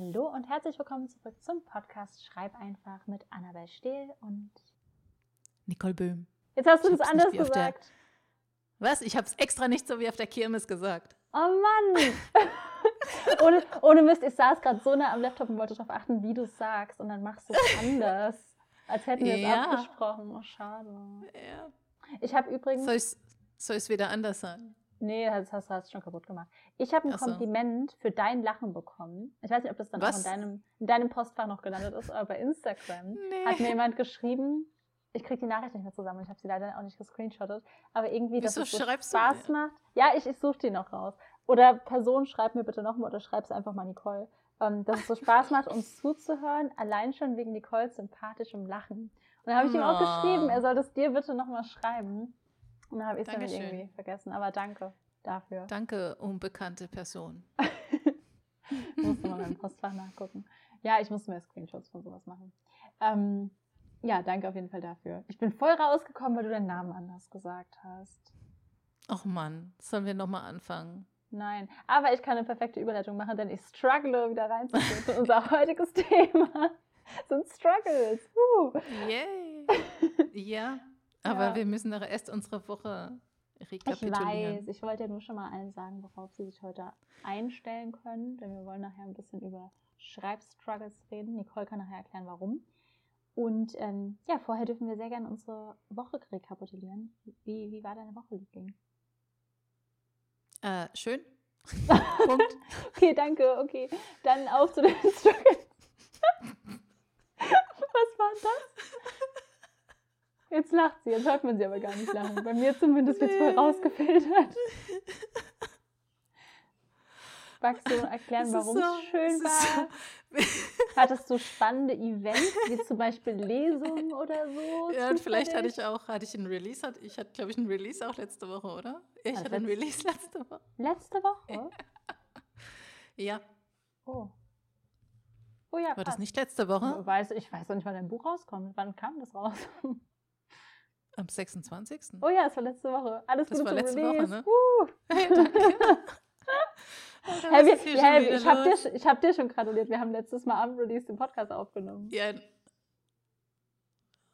Hallo und herzlich willkommen zurück zum Podcast Schreib einfach mit Annabel Stehl und Nicole Böhm. Jetzt hast du es anders auf der- gesagt. Was? Ich habe es extra nicht so wie auf der Kirmes gesagt. Oh Mann! ohne, ohne Mist, ich saß gerade so nah am Laptop und wollte darauf achten, wie du es sagst und dann machst du es anders. Als hätten wir es Ja. abgesprochen. Oh, schade. Ja. Ich habe übrigens. Soll ich's wieder anders sagen? Nee, das hast, du schon kaputt gemacht. Ich habe ein Ach so. Kompliment für dein Lachen bekommen. Ich weiß nicht, ob das dann auch Was? in deinem, in deinem Postfach noch gelandet ist, aber bei Instagram Nee. hat mir jemand geschrieben, ich kriege die Nachricht nicht mehr zusammen, ich habe sie leider auch nicht gescreenshottet, aber irgendwie, dass Wieso es so du Spaß mir? macht. Ja, ich, ich suche die noch raus. Oder Person, schreib mir bitte nochmal oder schreib es einfach mal Nicole. Ähm, dass es so Spaß macht, uns zuzuhören, allein schon wegen Nicoles sympathischem Lachen. Und dann habe ich ihm auch Oh. geschrieben, er soll das dir bitte nochmal schreiben. Dann habe ich es irgendwie vergessen, aber danke dafür. Danke, unbekannte Person. Musst du mal im Postfach nachgucken. Ja, ich muss mir Screenshots von sowas machen. Ähm, ja, danke auf jeden Fall dafür. Ich bin voll rausgekommen, weil du deinen Namen anders gesagt hast. Ach Mann, sollen wir nochmal anfangen? Nein, aber ich kann eine perfekte Überleitung machen, denn ich struggle wieder reinzufinden. Unser heutiges Thema sind Struggles. Uh. Yay! ja, aber Ja. wir müssen doch erst unsere Woche Ich rekapitulieren. weiß, ich wollte ja nur schon mal allen sagen, worauf sie sich heute einstellen können, denn wir wollen nachher ein bisschen über Schreibstruggles reden. Nicole kann nachher erklären, warum. Und ähm, ja, vorher dürfen wir sehr gerne unsere Woche rekapitulieren. Wie, wie war deine Woche, Liebling? Äh, schön. Punkt. Okay, danke, okay. Dann auf zu den Struggles. Was war das? Jetzt lacht sie, jetzt hört man sie aber gar nicht lachen. Bei mir zumindest wird es voll rausgefiltert. Magst du erklären, Es warum so- es schön es ist war? so- Hattest du spannende Events, wie zum Beispiel Lesungen oder so? Ja, und vielleicht hatte ich auch, hatte ich einen Release, hatte, ich hatte, glaube ich, einen Release auch letzte Woche, oder? Ich Also hatte einen Release letzte Woche. Letzte Woche? Ja, Oh. Oh ja, war das krass. nicht letzte Woche? Weiß, ich weiß doch nicht, wann dein Buch rauskommt. Wann kam das raus? Am 26. Oh ja, es war letzte Woche. Alles Das Gute war letzte Woche, Release. ne? Uh. Hey, danke. Alter, Hey, wir, hey, ich habe dir, ich hab dir schon gratuliert. Wir haben letztes Mal am Release den Podcast aufgenommen. Ja,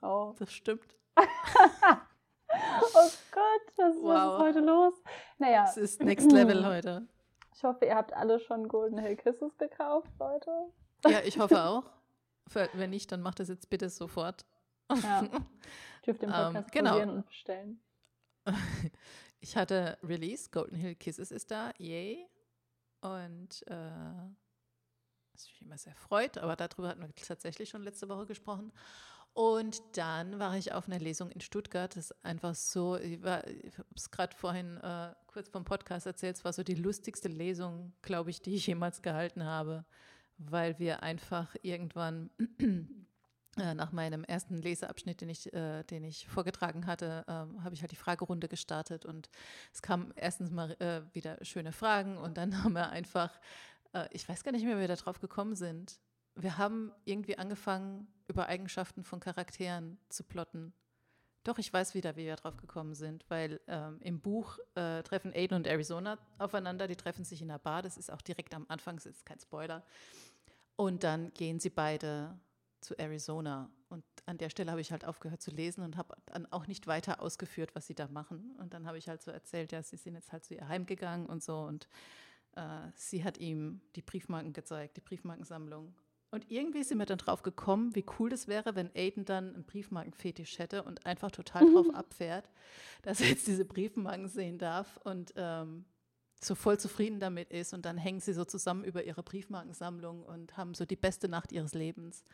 Oh. das stimmt. oh Gott, was, was Wow. ist heute los? Naja, Es ist Next Level heute. ich hoffe, ihr habt alle schon Golden Hill Kisses gekauft, Leute. Ja, ich hoffe auch. Wenn nicht, dann macht das jetzt bitte sofort. Ja. Dürft den Ähm, Podcast genau. pausieren und bestellen. Ich hatte Release, Golden Hill Kisses ist da, yay. Und äh, was mich immer sehr freut, aber darüber hatten wir tatsächlich schon letzte Woche gesprochen. Und dann war ich auf einer Lesung in Stuttgart. Das ist einfach so, ich, war- ich habe es gerade vorhin äh, kurz vom Podcast erzählt, es war so die lustigste Lesung, glaube ich, die ich jemals gehalten habe, weil wir einfach irgendwann nach meinem ersten Leseabschnitt, den ich, äh, den ich vorgetragen hatte, ähm, habe ich halt die Fragerunde gestartet und es kamen erstens mal äh, wieder schöne Fragen und dann haben wir einfach, äh, ich weiß gar nicht mehr, wie wir da drauf gekommen sind. Wir haben irgendwie angefangen, über Eigenschaften von Charakteren zu plotten. Doch, ich weiß wieder, wie wir drauf gekommen sind, weil ähm, im Buch äh, treffen Aiden und Arizona aufeinander, die treffen sich in einer Bar, das ist auch direkt am Anfang, das ist kein Spoiler. Und dann gehen sie beide zu Arizona. Und an der Stelle habe ich halt aufgehört zu lesen und habe dann auch nicht weiter ausgeführt, was sie da machen. Und dann habe ich halt so erzählt, ja, sie sind jetzt halt zu ihr heimgegangen und so. Und äh, sie hat ihm die Briefmarken gezeigt, die Briefmarkensammlung. Und irgendwie sind wir dann drauf gekommen, wie cool das wäre, wenn Aiden dann einen Briefmarkenfetisch hätte und einfach total drauf abfährt, dass er jetzt diese Briefmarken sehen darf und ähm, so voll zufrieden damit ist. Und dann hängen sie so zusammen über ihre Briefmarkensammlung und haben so die beste Nacht ihres Lebens.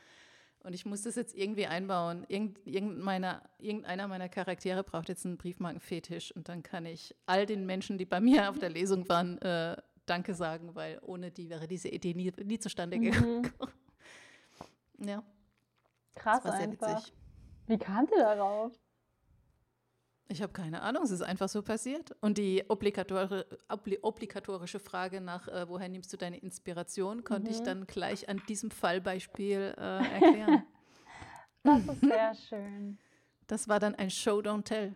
Und ich muss das jetzt irgendwie einbauen. Irgend, irgend meiner, irgendeiner meiner Charaktere braucht jetzt einen Briefmarkenfetisch und dann kann ich all den Menschen, die bei mir auf der Lesung waren, äh, Danke sagen, weil ohne die wäre diese Idee nie, nie zustande gekommen. Mhm. Ja, Krass das einfach. witzig. Wie kamt ihr darauf? Ich habe keine Ahnung, es ist einfach so passiert. Und die obligatori obli obligatorische Frage nach, äh, woher nimmst du deine Inspiration, konnte ich Mhm. dann gleich an diesem Fallbeispiel äh, erklären. Das ist sehr schön. das war dann ein Show, don't tell.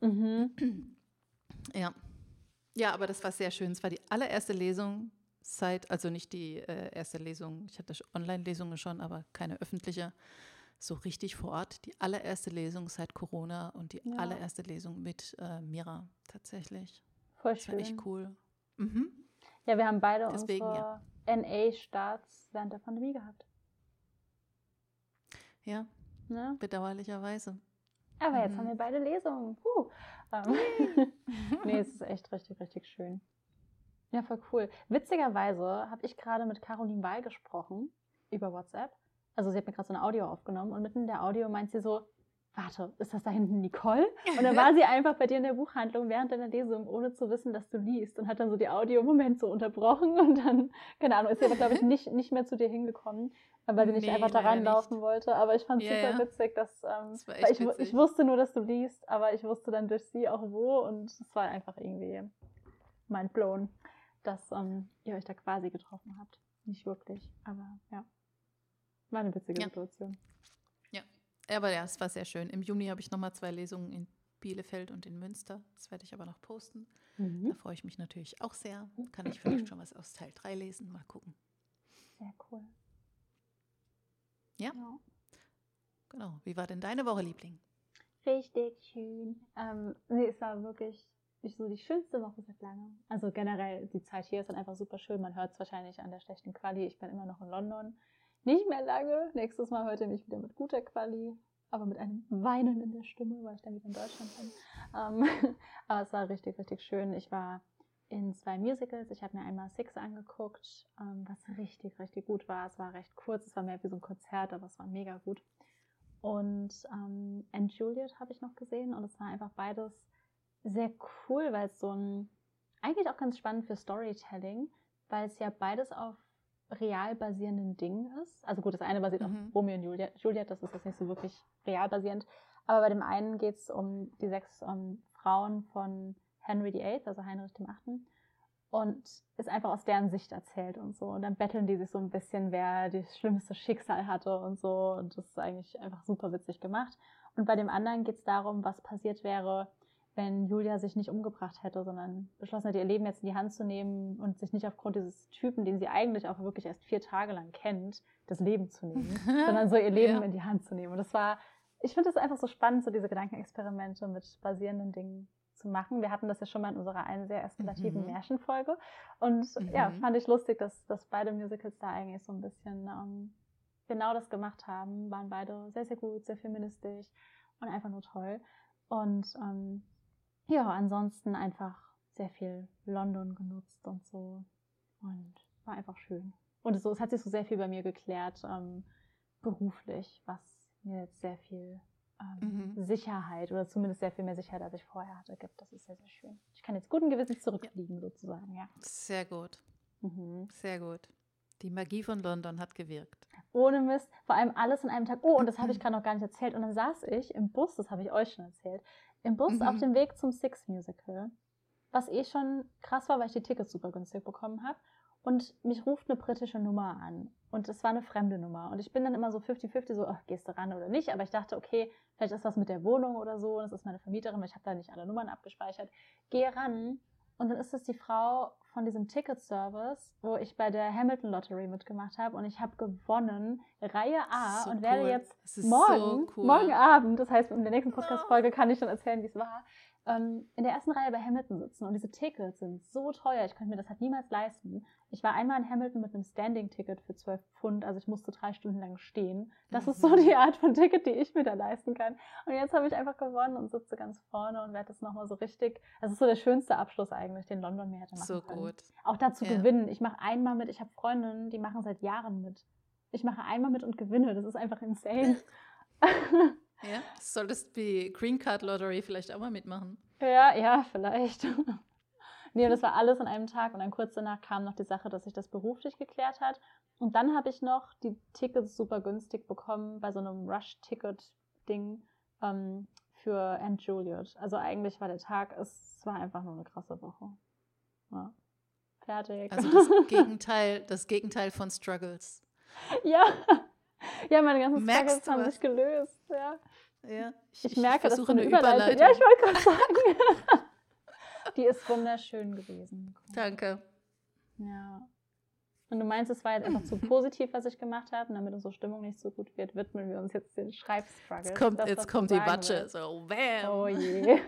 Mhm. Ja. Ja, aber das war sehr schön. Es war die allererste Lesung seit, also nicht die äh, erste Lesung, ich hatte Online-Lesungen schon, aber keine öffentliche, so richtig vor Ort. Die allererste Lesung seit Corona und die Ja. allererste Lesung mit äh, Mira tatsächlich. Voll Das war schön. echt cool. Mhm. Ja, wir haben beide Deswegen, unsere NA-Starts während der Pandemie gehabt. Ja, Ne? bedauerlicherweise. Aber jetzt Mhm. haben wir beide Lesungen. Puh. Ähm, nee, es ist echt richtig, richtig schön. Ja, voll cool. Witzigerweise habe ich gerade mit Caroline Weil gesprochen über WhatsApp. Also sie hat mir gerade so eine Audio aufgenommen und mitten in der Audio meint sie so, warte, ist das da hinten Nicole? Und dann war sie einfach bei dir in der Buchhandlung während deiner Lesung, ohne zu wissen, dass du liest und hat dann so die Audio im Moment so unterbrochen und dann, keine Ahnung, ist sie aber, glaube ich, nicht, nicht mehr zu dir hingekommen, weil sie nicht Nee, einfach da reinlaufen wollte. Aber ich fand es Ja, super witzig, dass, ähm, Das ich, wu- ich witzig. wusste nur, dass du liest, aber ich wusste dann durch sie auch wo und es war einfach irgendwie mind blown, dass ähm, ihr euch da quasi getroffen habt. Nicht wirklich, aber ja. War eine witzige Ja. Situation. Aber ja, es war sehr schön. Im Juni habe ich nochmal zwei Lesungen in Bielefeld und in Münster. Das werde ich aber noch posten. Da freue ich mich natürlich auch sehr. Kann ich vielleicht schon was aus Teil 3 lesen. Mal gucken. Sehr cool. Ja. Genau. Wie war denn deine Woche, Liebling? Richtig schön. Ähm, nee, es war wirklich ich, so die schönste Woche seit langem. Also generell, die Zeit hier ist dann einfach super schön. Man hört es wahrscheinlich an der schlechten Quali. Ich bin immer noch in London. Nicht mehr lange. Nächstes Mal hört ihr mich wieder mit guter Quali, aber mit einem Weinen in der Stimme, weil ich dann wieder in Deutschland bin. Ähm, aber es war richtig, richtig schön. Ich war in zwei Musicals. Ich habe mir einmal Six angeguckt, ähm, was richtig, richtig gut war. Es war recht kurz, es war mehr wie so ein Konzert, aber es war mega gut. Und ähm, And Juliet habe ich noch gesehen und es war einfach beides sehr cool, weil es so ein, eigentlich auch ganz spannend für Storytelling, weil es ja beides auf real basierenden Dingen ist. Also gut, das eine basiert Mhm. auf Romeo und Juliet, Juliet, das ist jetzt nicht so wirklich real basierend. Aber bei dem einen geht es um die sechs ähm, Frauen von Henry VIII, also Heinrich dem Achten. Und ist einfach aus deren Sicht erzählt und so. Und dann betteln die sich so ein bisschen, wer das schlimmste Schicksal hatte und so. Und das ist eigentlich einfach super witzig gemacht. Und bei dem anderen geht es darum, was passiert wäre, wenn Julia sich nicht umgebracht hätte, sondern beschlossen hätte, ihr Leben jetzt in die Hand zu nehmen und sich nicht aufgrund dieses Typen, den sie eigentlich auch wirklich erst vier Tage lang kennt, das Leben zu nehmen, sondern so ihr Leben Ja. in die Hand zu nehmen. Und das war, ich finde es einfach so spannend, so diese Gedankenexperimente mit basierenden Dingen zu machen. Wir hatten das ja schon mal in unserer einen sehr eskalativen Mhm. Märchenfolge. Und ja, Mhm. fand ich lustig, dass, dass beide Musicals da eigentlich so ein bisschen ähm, genau das gemacht haben. Waren beide sehr, sehr gut, sehr feministisch und einfach nur toll. Und ähm, ja, ansonsten einfach sehr viel London genutzt und so. Und war einfach schön. Und so, es hat sich so sehr viel bei mir geklärt, ähm, beruflich, was mir jetzt sehr viel ähm, Mhm. Sicherheit oder zumindest sehr viel mehr Sicherheit, als ich vorher hatte, gibt. Das ist sehr, sehr schön. Ich kann jetzt guten Gewissens zurückfliegen, sozusagen, ja. Sehr gut. Mhm. Sehr gut. Die Magie von London hat gewirkt. Ohne Mist, vor allem alles in einem Tag. Oh, und das habe ich gerade noch gar nicht erzählt. Und dann saß ich im Bus, das habe ich euch schon erzählt, im Bus Mhm. auf dem Weg zum Six Musical, was eh schon krass war, weil ich die Tickets super günstig bekommen habe. Und mich ruft eine britische Nummer an. Und es war eine fremde Nummer. Und ich bin dann immer so 50-50, so, ach, gehst du ran oder nicht? Aber ich dachte, okay, vielleicht ist was mit der Wohnung oder so. Und das ist meine Vermieterin, weil ich habe da nicht alle Nummern abgespeichert. Gehe ran. Und dann ist es die Frau von diesem Ticket-Service, wo ich bei der Hamilton Lottery mitgemacht habe. Und ich habe gewonnen, Reihe A. So und werde cool. jetzt morgen, so cool. morgen Abend, das heißt, in der nächsten Podcast-Folge kann ich dann erzählen, wie es war, ähm, in der ersten Reihe bei Hamilton sitzen. Und diese Tickets sind so teuer, ich könnte mir das halt niemals leisten. Ich war einmal in Hamilton mit einem Standing-Ticket für 12 Pfund, also ich musste drei Stunden lang stehen. Das ist so Mhm. die Art von Ticket, die ich mir da leisten kann. Und jetzt habe ich einfach gewonnen und sitze ganz vorne und werde das nochmal so richtig. Das ist so der schönste Abschluss eigentlich, den London mir hätte machen So können. gut. Auch dazu Ja. gewinnen. Ich mache einmal mit, ich habe Freundinnen, die machen seit Jahren mit. Ich mache einmal mit und gewinne. Das ist einfach insane. Ja, solltest die Green Card Lottery vielleicht auch mal mitmachen. ja, ja, vielleicht. nee, das war alles an einem Tag und dann kurz danach kam noch die Sache, dass sich das beruflich geklärt hat. Und dann habe ich noch die Tickets super günstig bekommen bei so einem Rush-Ticket-Ding ähm, für And Juliet. Also eigentlich war der Tag, es war einfach nur eine krasse Woche. Ja. Fertig. Also das Gegenteil, das Gegenteil von Struggles. Ja. Ja, meine ganzen Merkst Struggles haben was? sich gelöst. Ja. Ja, Ich, merke, dass du versuche eine Überleitung. Ja, ich wollte gerade sagen. Die ist wunderschön gewesen. Danke. Ja. Und du meinst, es war jetzt einfach zu positiv, was ich gemacht habe, und damit unsere Stimmung nicht so gut wird, widmen wir uns jetzt den Schreibstruggle. Jetzt kommt, das, jetzt kommt die Watsche, so bam. Oh je.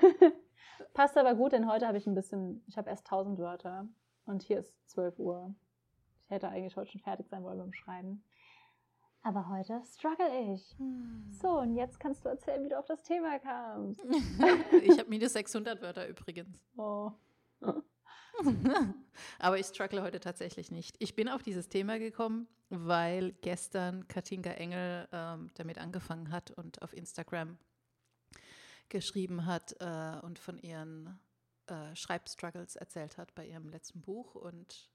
Passt aber gut, denn heute habe ich ein bisschen, ich habe erst 1000 Wörter und hier ist 12 Uhr. Ich hätte eigentlich heute schon fertig sein wollen beim Schreiben. Aber heute struggle ich. Hm. So, und jetzt kannst du erzählen, wie du auf das Thema kamst. ich habe minus 600 Wörter übrigens. Oh. Aber ich struggle heute tatsächlich nicht. Ich bin auf dieses Thema gekommen, weil gestern Katinka Engel ähm, damit angefangen hat und auf Instagram geschrieben hat äh, und von ihren äh, Schreibstruggles erzählt hat bei ihrem letzten Buch. Und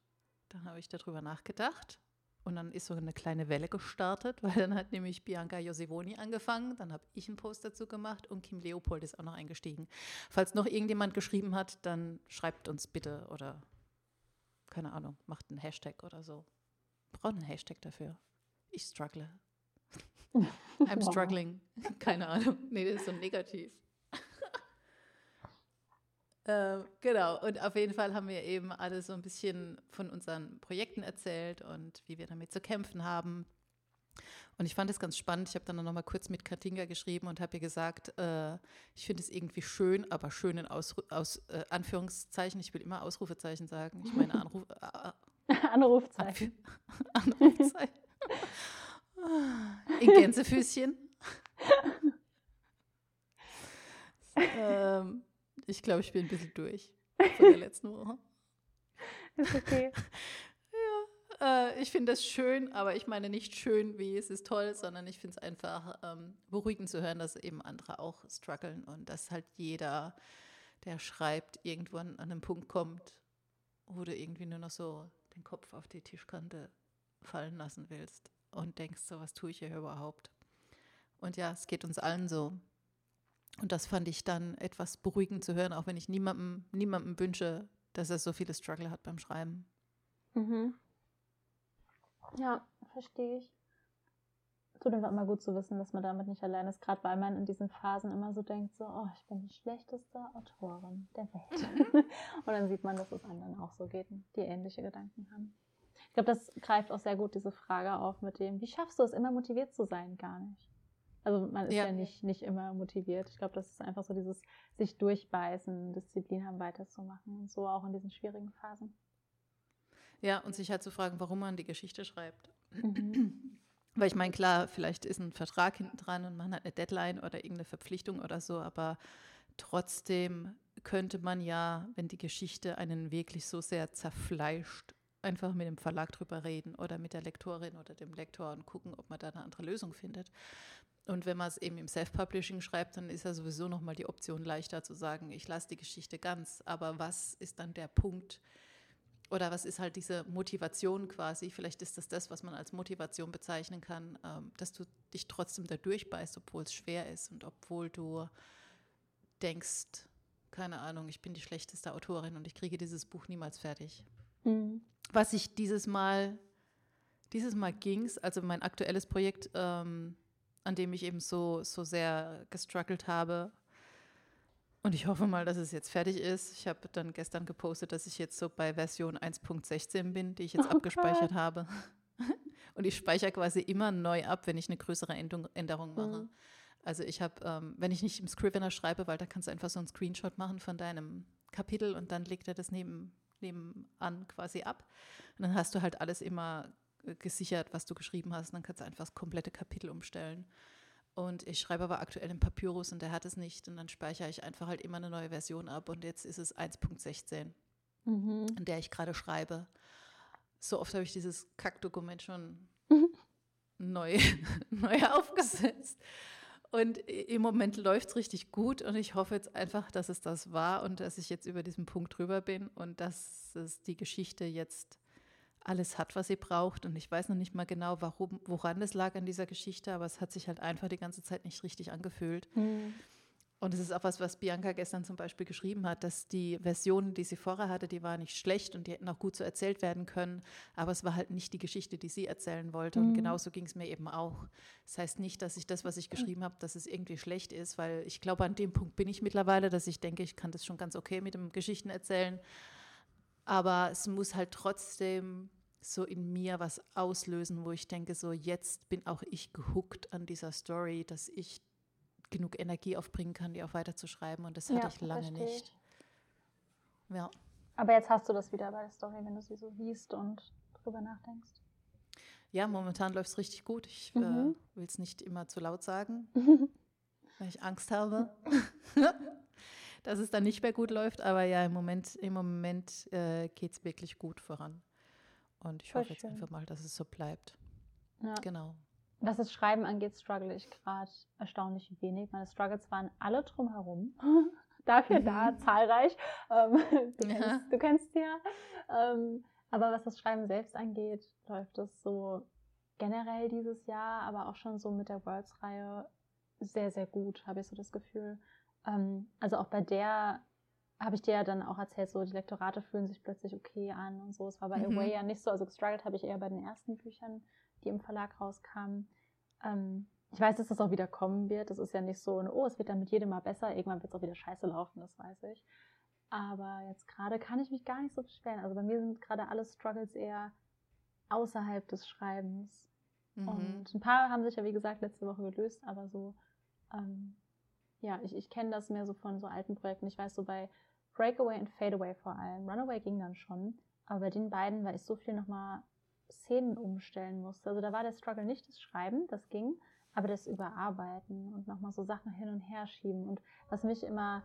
dann habe ich darüber nachgedacht und dann ist so eine kleine Welle gestartet, weil dann hat nämlich Bianca Josivoni angefangen, dann habe ich einen Post dazu gemacht und Kim Leopold ist auch noch eingestiegen. Falls noch irgendjemand geschrieben hat, dann schreibt uns bitte oder keine Ahnung, macht einen Hashtag oder so. Braucht einen Hashtag dafür. Ich struggle. I'm struggling. Keine Ahnung. Nee, das ist so negativ. Ähm, genau, und auf jeden Fall haben wir eben alle so ein bisschen von unseren Projekten erzählt und wie wir damit zu kämpfen haben. Und ich fand es ganz spannend. Ich habe dann noch mal kurz mit Katinga geschrieben und habe ihr gesagt, äh, ich finde es irgendwie schön, aber schön in Ausru aus, äh, Anführungszeichen. Ich will immer Ausrufezeichen sagen. Ich meine Anruf, äh, Anrufzeichen. Anrufzeichen. in Gänsefüßchen. ähm, ich glaube, ich bin ein bisschen durch von der letzten Woche. Ist okay. ja, äh, ich finde das schön, aber ich meine nicht schön, wie es ist toll, sondern ich finde es einfach ähm, beruhigend zu hören, dass eben andere auch strugglen und dass halt jeder, der schreibt, irgendwo an, an einen Punkt kommt, wo du irgendwie nur noch so den Kopf auf die Tischkante fallen lassen willst und denkst, so was tue ich hier überhaupt. Und ja, es geht uns allen so. Und das fand ich dann etwas beruhigend zu hören, auch wenn ich niemandem, niemandem wünsche, dass er so viele Struggle hat beim Schreiben. Mhm. Ja, verstehe ich. Tut einfach immer gut zu wissen, dass man damit nicht allein ist, gerade weil man in diesen Phasen immer so denkt, so, oh, ich bin die schlechteste Autorin der Welt. und dann sieht man, dass es anderen auch so geht, die ähnliche Gedanken haben. Ich glaube, das greift auch sehr gut diese Frage auf mit dem, wie schaffst du es, immer motiviert zu sein? Gar nicht. Also man ist ja, ja nicht, nicht immer motiviert. Ich glaube, das ist einfach so dieses sich durchbeißen, Disziplin haben, weiterzumachen und so auch in diesen schwierigen Phasen. Ja, und sich halt zu fragen, warum man die Geschichte schreibt. Mhm. Weil ich meine, klar, vielleicht ist ein Vertrag hinten dran und man hat eine Deadline oder irgendeine Verpflichtung oder so, aber trotzdem könnte man ja, wenn die Geschichte einen wirklich so sehr zerfleischt, einfach mit dem Verlag drüber reden oder mit der Lektorin oder dem Lektor und gucken, ob man da eine andere Lösung findet. Und wenn man es eben im Self-Publishing schreibt, dann ist ja sowieso nochmal die Option leichter zu sagen, ich lasse die Geschichte ganz. Aber was ist dann der Punkt oder was ist halt diese Motivation quasi? Vielleicht ist das das, was man als Motivation bezeichnen kann, ähm, dass du dich trotzdem da durchbeißt, obwohl es schwer ist und obwohl du denkst, keine Ahnung, ich bin die schlechteste Autorin und ich kriege dieses Buch niemals fertig. Mhm. Was ich dieses Mal, dieses Mal ging es, also mein aktuelles Projekt, ähm, an dem ich eben so, so sehr gestruggelt habe. Und ich hoffe mal, dass es jetzt fertig ist. Ich habe dann gestern gepostet, dass ich jetzt so bei Version 1.16 bin, die ich jetzt oh abgespeichert Gott. habe. Und ich speichere quasi immer neu ab, wenn ich eine größere Änderung mache. Mhm. Also ich habe, ähm, wenn ich nicht im Scrivener schreibe, weil da kannst du einfach so einen Screenshot machen von deinem Kapitel und dann legt er das neben, nebenan quasi ab. Und dann hast du halt alles immer gesichert, was du geschrieben hast. Und dann kannst du einfach das komplette Kapitel umstellen. Und ich schreibe aber aktuell im Papyrus und der hat es nicht. Und dann speichere ich einfach halt immer eine neue Version ab. Und jetzt ist es 1.16, mhm. in der ich gerade schreibe. So oft habe ich dieses Kackdokument schon mhm. neu, neu aufgesetzt. Und im Moment läuft es richtig gut und ich hoffe jetzt einfach, dass es das war und dass ich jetzt über diesen Punkt drüber bin und dass es die Geschichte jetzt alles hat, was sie braucht. Und ich weiß noch nicht mal genau, warum, woran es lag an dieser Geschichte, aber es hat sich halt einfach die ganze Zeit nicht richtig angefühlt. Mhm. Und es ist auch was, was Bianca gestern zum Beispiel geschrieben hat, dass die Versionen, die sie vorher hatte, die waren nicht schlecht und die hätten auch gut so erzählt werden können, aber es war halt nicht die Geschichte, die sie erzählen wollte. Mhm. Und genauso ging es mir eben auch. Das heißt nicht, dass ich das, was ich geschrieben habe, dass es irgendwie schlecht ist, weil ich glaube, an dem Punkt bin ich mittlerweile, dass ich denke, ich kann das schon ganz okay mit dem Geschichten erzählen. Aber es muss halt trotzdem so in mir was auslösen, wo ich denke, so jetzt bin auch ich gehuckt an dieser Story, dass ich genug Energie aufbringen kann, die auch weiterzuschreiben. Und das hatte Ja, ich lange verstehe nicht. ich. Ja. Aber jetzt hast du das wieder bei der Story, wenn du sie so liest und drüber nachdenkst. ja, momentan läuft es richtig gut. Ich äh, Mhm. will es nicht immer zu laut sagen, weil ich Angst habe, dass es dann nicht mehr gut läuft. Aber ja, im Moment, im Moment äh, geht es wirklich gut voran. Und ich Voll hoffe jetzt einfach mal, dass es so bleibt. Ja. Genau. Was das Schreiben angeht, struggle ich gerade erstaunlich wenig. Meine Struggles waren alle drumherum. Dafür Mhm. da, zahlreich. Ähm, du, Ja. kennst, du kennst ja. Ähm, aber was das Schreiben selbst angeht, läuft es so generell dieses Jahr, aber auch schon so mit der Worlds-Reihe sehr, sehr gut, habe ich so das Gefühl. Ähm, also auch bei der habe ich dir ja dann auch erzählt, so die Lektorate fühlen sich plötzlich okay an und so. Es war bei Mhm. Away ja nicht so. Also gestruggelt habe ich eher bei den ersten Büchern, die im Verlag rauskamen. Ähm, ich weiß, dass das auch wieder kommen wird. Das ist ja nicht so, ein, oh, es wird dann mit jedem Mal besser. Irgendwann wird es auch wieder scheiße laufen, das weiß ich. Aber jetzt gerade kann ich mich gar nicht so beschweren. Also bei mir sind gerade alle Struggles eher außerhalb des Schreibens. Mhm. Und ein paar haben sich ja, wie gesagt, letzte Woche gelöst, aber so, ähm, ja, ich, ich kenne das mehr so von so alten Projekten. Ich weiß so bei Breakaway und Fadeaway vor allem. Runaway ging dann schon, aber bei den beiden, weil ich so viel nochmal Szenen umstellen musste. Also da war der Struggle nicht das Schreiben, das ging, aber das Überarbeiten und nochmal so Sachen hin und her schieben. Und was mich immer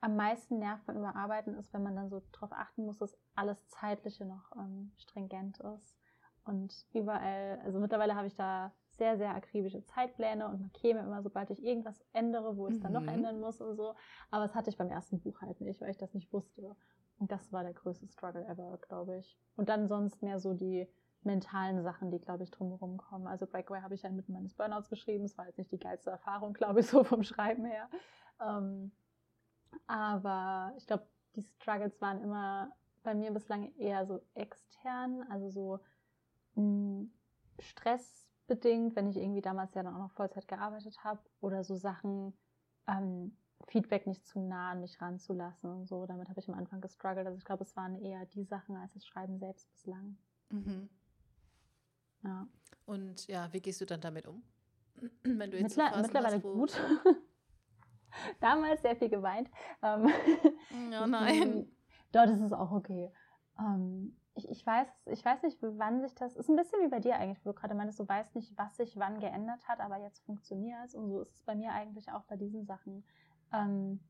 am meisten nervt beim Überarbeiten ist, wenn man dann so darauf achten muss, dass alles Zeitliche noch ähm, stringent ist. Und überall, also mittlerweile habe ich da sehr, sehr akribische Zeitpläne und markiere mir immer, sobald ich irgendwas ändere, wo ich es dann noch Mhm. ändern muss und so. Aber das hatte ich beim ersten Buch halt nicht, weil ich das nicht wusste. Und das war der größte Struggle ever, glaube ich. Und dann sonst mehr so die mentalen Sachen, die, glaube ich, drumherum kommen. Also Breakaway habe ich ja inmitten meines Burnouts geschrieben. Es war jetzt nicht die geilste Erfahrung, glaube ich, so vom Schreiben her. Ähm, aber ich glaube, die Struggles waren immer bei mir bislang eher so extern, also so mh, stressbedingt, wenn ich irgendwie damals ja dann auch noch Vollzeit gearbeitet habe oder so Sachen, ähm, Feedback nicht zu nah an mich ranzulassen und so. Damit habe ich am Anfang gestruggelt. Also ich glaube, es waren eher die Sachen als das Schreiben selbst bislang. Mhm. Ja. Und ja, wie gehst du dann damit um? Wenn du jetzt so Mittler Phasen mittlerweile hast, gut. Damals sehr viel geweint. Ähm, Ja, nein. Dort ist es auch okay. Ähm, ich, ich, weiß, ich weiß nicht, wann sich das. Ist ein bisschen wie bei dir eigentlich, wo du gerade meinst, du weißt nicht, was sich wann geändert hat, aber jetzt funktioniert es. Und so ist es bei mir eigentlich auch bei diesen Sachen. Ähm,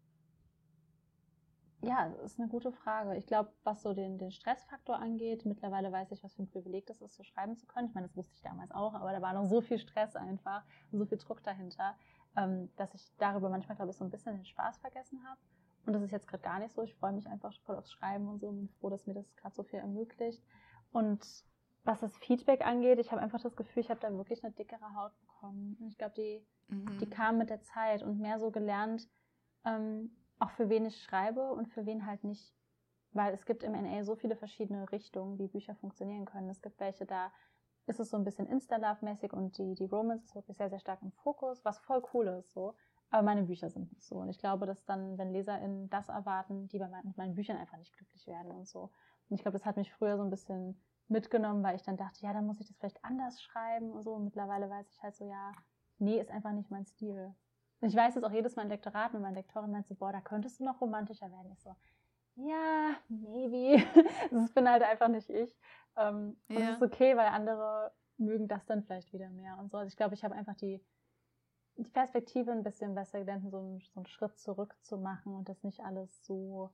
ja, ist eine gute Frage. Ich glaube, was so den, den Stressfaktor angeht, mittlerweile weiß ich, was für ein Privileg das ist, so schreiben zu können. Ich meine, das wusste ich damals auch, aber da war noch so viel Stress einfach und so viel Druck dahinter, ähm, dass ich darüber manchmal, glaube ich, so ein bisschen den Spaß vergessen habe. Und das ist jetzt gerade gar nicht so. Ich freue mich einfach voll aufs Schreiben und so und bin froh, dass mir das gerade so viel ermöglicht. Und was das Feedback angeht, ich habe einfach das Gefühl, ich habe da wirklich eine dickere Haut bekommen. Und ich glaube, die, Mhm. die kam mit der Zeit und mehr so gelernt, ähm, auch für wen ich schreibe und für wen halt nicht. Weil es gibt im NA so viele verschiedene Richtungen, wie Bücher funktionieren können. Es gibt welche, da ist es so ein bisschen Insta-Love-mäßig und die, die Romance ist wirklich sehr, sehr stark im Fokus, was voll cool ist so. Aber meine Bücher sind nicht so. Und ich glaube, dass dann, wenn LeserInnen das erwarten, die bei meinen, mit meinen Büchern einfach nicht glücklich werden und so. Und ich glaube, das hat mich früher so ein bisschen mitgenommen, weil ich dann dachte, ja, dann muss ich das vielleicht anders schreiben und so. Und mittlerweile weiß ich halt so, ja, nee, ist einfach nicht mein Stil. Und ich weiß jetzt auch jedes Mal in Lektoraten, wenn meine Lektorin meint so, boah, da könntest du noch romantischer werden. Ich so, ja, maybe. Das bin halt einfach nicht ich. Ähm, Und Ja. es ist okay, weil andere mögen das dann vielleicht wieder mehr und so. Also ich glaube, ich habe einfach die, die Perspektive ein bisschen besser gelernt, so einen, so einen Schritt zurück zu machen und das nicht alles so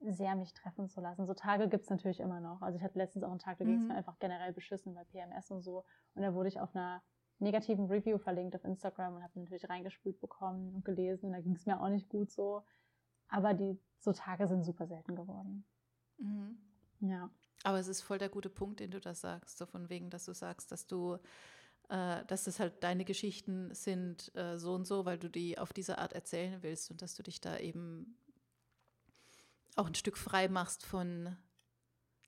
sehr mich treffen zu lassen. So Tage gibt es natürlich immer noch. Also ich hatte letztens auch einen Tag, da ging es Mhm. mir einfach generell beschissen bei PMS und so. Und da wurde ich auf einer negativen Review verlinkt auf Instagram und habe natürlich reingespült bekommen und gelesen. Und da ging es mir auch nicht gut so. Aber die so Tage sind super selten geworden. Mhm. Ja. Aber es ist voll der gute Punkt, den du da sagst, so von wegen, dass du sagst, dass du, äh, dass das halt deine Geschichten sind äh, so und so, weil du die auf diese Art erzählen willst und dass du dich da eben auch ein Stück frei machst von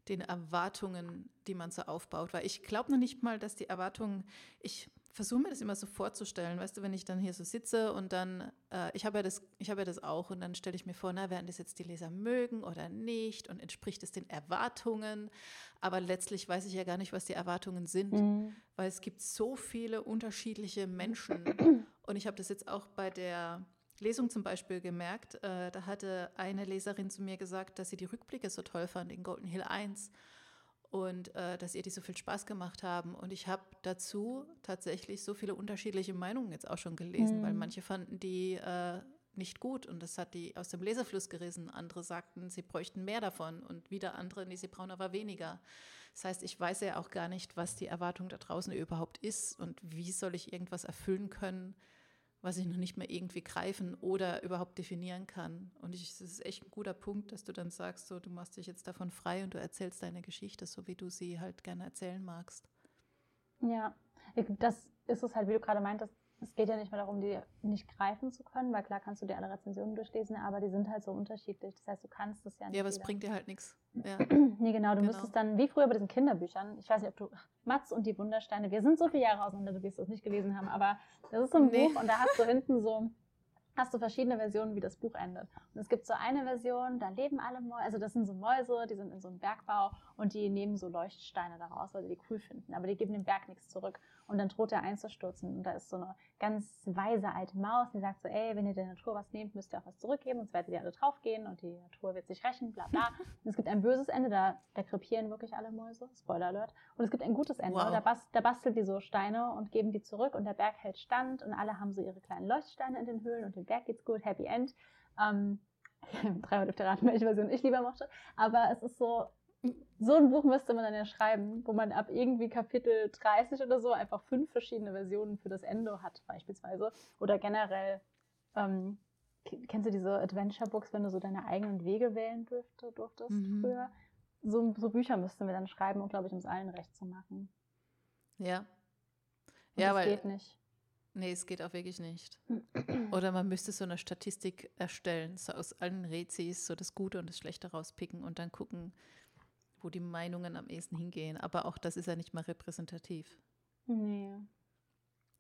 den Erwartungen, die man so aufbaut. Weil ich glaube noch nicht mal, dass die Erwartungen, ich versuche mir das immer so vorzustellen, weißt du, wenn ich dann hier so sitze und dann, äh, ich habe ja, das, hab ja das auch und dann stelle ich mir vor, na, werden das jetzt die Leser mögen oder nicht und entspricht es den Erwartungen? Aber letztlich weiß ich ja gar nicht, was die Erwartungen sind, mhm. weil es gibt so viele unterschiedliche Menschen und ich habe das jetzt auch bei der Lesung zum Beispiel gemerkt, äh, da hatte eine Leserin zu mir gesagt, dass sie die Rückblicke so toll fand in Golden Hill 1 und äh, dass ihr die so viel Spaß gemacht haben. Und ich habe dazu tatsächlich so viele unterschiedliche Meinungen jetzt auch schon gelesen, mhm. weil manche fanden die äh, nicht gut und das hat die aus dem Leserfluss gerissen. Andere sagten, sie bräuchten mehr davon und wieder andere, nee, sie brauchen aber weniger. Das heißt, ich weiß ja auch gar nicht, was die Erwartung da draußen überhaupt ist und wie soll ich irgendwas erfüllen können, was ich noch nicht mehr irgendwie greifen oder überhaupt definieren kann. Und ich, das ist echt ein guter Punkt, dass du dann sagst, so, du machst dich jetzt davon frei und du erzählst deine Geschichte, so wie du sie halt gerne erzählen magst. Ja, das ist es halt, wie du gerade meintest, es geht ja nicht mehr darum, die nicht greifen zu können, weil klar kannst du dir alle Rezensionen durchlesen, aber die sind halt so unterschiedlich. Das heißt, du kannst es ja nicht. Ja, aber es bringt dir halt nichts. Ja. nee, genau. Du genau. müsstest dann, wie früher bei diesen Kinderbüchern, ich weiß nicht, ob du, Mats und die Wundersteine, wir sind so viele Jahre auseinander, du wirst das nicht gelesen haben, aber das ist so ein nee. Buch und da hast du hinten so hast du verschiedene Versionen, wie das Buch endet. Und es gibt so eine Version, da leben alle Mäuse, also das sind so Mäuse, die sind in so einem Bergbau und die nehmen so Leuchtsteine daraus, weil sie die cool finden. Aber die geben dem Berg nichts zurück. Und dann droht er einzustürzen. Und da ist so eine ganz weise alte Maus, die sagt so, ey, wenn ihr der Natur was nehmt, müsst ihr auch was zurückgeben, sonst werdet ihr alle draufgehen und die Natur wird sich rächen, bla bla. Und es gibt ein böses Ende, da, da krepieren wirklich alle Mäuse, Spoiler Alert. Und es gibt ein gutes Ende, wow. da, bast, da bastelt die so Steine und geben die zurück und der Berg hält stand und alle haben so ihre kleinen Leuchtsteine in den Höhlen und dem Berg geht's gut, Happy End. Ähm, dreimal dürfte raten, welche Version ich lieber mochte. Aber es ist so, so ein Buch müsste man dann ja schreiben, wo man ab irgendwie Kapitel 30 oder so einfach fünf verschiedene Versionen für das Ende hat, beispielsweise. Oder generell, ähm, kennst du diese Adventure-Books, wenn du so deine eigenen Wege wählen dürfte, durftest mhm. früher? So, so, Bücher müssten wir dann schreiben, um, glaube ich, uns allen recht zu machen. Ja. Und ja, das weil. geht nicht. Nee, es geht auch wirklich nicht. Oder man müsste so eine Statistik erstellen, so aus allen Rezis so das Gute und das Schlechte rauspicken und dann gucken, wo die Meinungen am ehesten hingehen. Aber auch das ist ja nicht mal repräsentativ. Nee.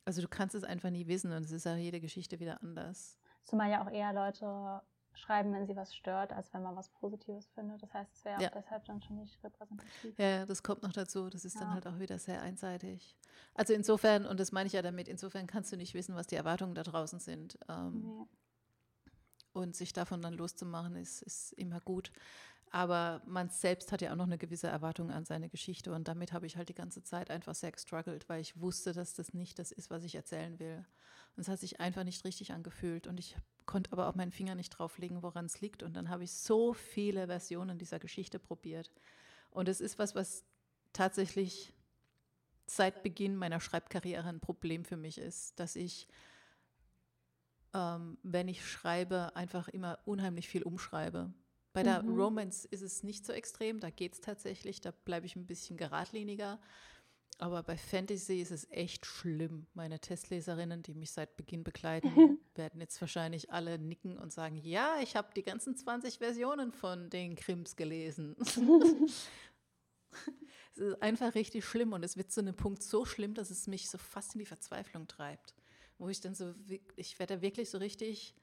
Also du kannst es einfach nie wissen und es ist ja jede Geschichte wieder anders. Zumal ja auch eher Leute schreiben, wenn sie was stört, als wenn man was Positives findet. Das heißt, es wäre ja. auch deshalb dann schon nicht repräsentativ. Ja, das kommt noch dazu. Das ist ja. dann halt auch wieder sehr einseitig. Also insofern, und das meine ich ja damit, insofern kannst du nicht wissen, was die Erwartungen da draußen sind. Ähm, nee. Und sich davon dann loszumachen, ist, ist immer gut. Aber man selbst hat ja auch noch eine gewisse Erwartung an seine Geschichte und damit habe ich halt die ganze Zeit einfach sehr gestruggelt, weil ich wusste, dass das nicht das ist, was ich erzählen will. Und es hat sich einfach nicht richtig angefühlt und ich konnte aber auch meinen Finger nicht drauflegen, woran es liegt. Und dann habe ich so viele Versionen dieser Geschichte probiert. Und es ist was, was tatsächlich seit Beginn meiner Schreibkarriere ein Problem für mich ist, dass ich, ähm, wenn ich schreibe, einfach immer unheimlich viel umschreibe. Bei der mhm. Romance ist es nicht so extrem, da geht es tatsächlich, da bleibe ich ein bisschen geradliniger. Aber bei Fantasy ist es echt schlimm. Meine Testleserinnen, die mich seit Beginn begleiten, werden jetzt wahrscheinlich alle nicken und sagen, ja, ich habe die ganzen 20 Versionen von den Krims gelesen. es ist einfach richtig schlimm und es wird zu einem Punkt so schlimm, dass es mich so fast in die Verzweiflung treibt. Wo ich dann so, ich werde da wirklich so richtig,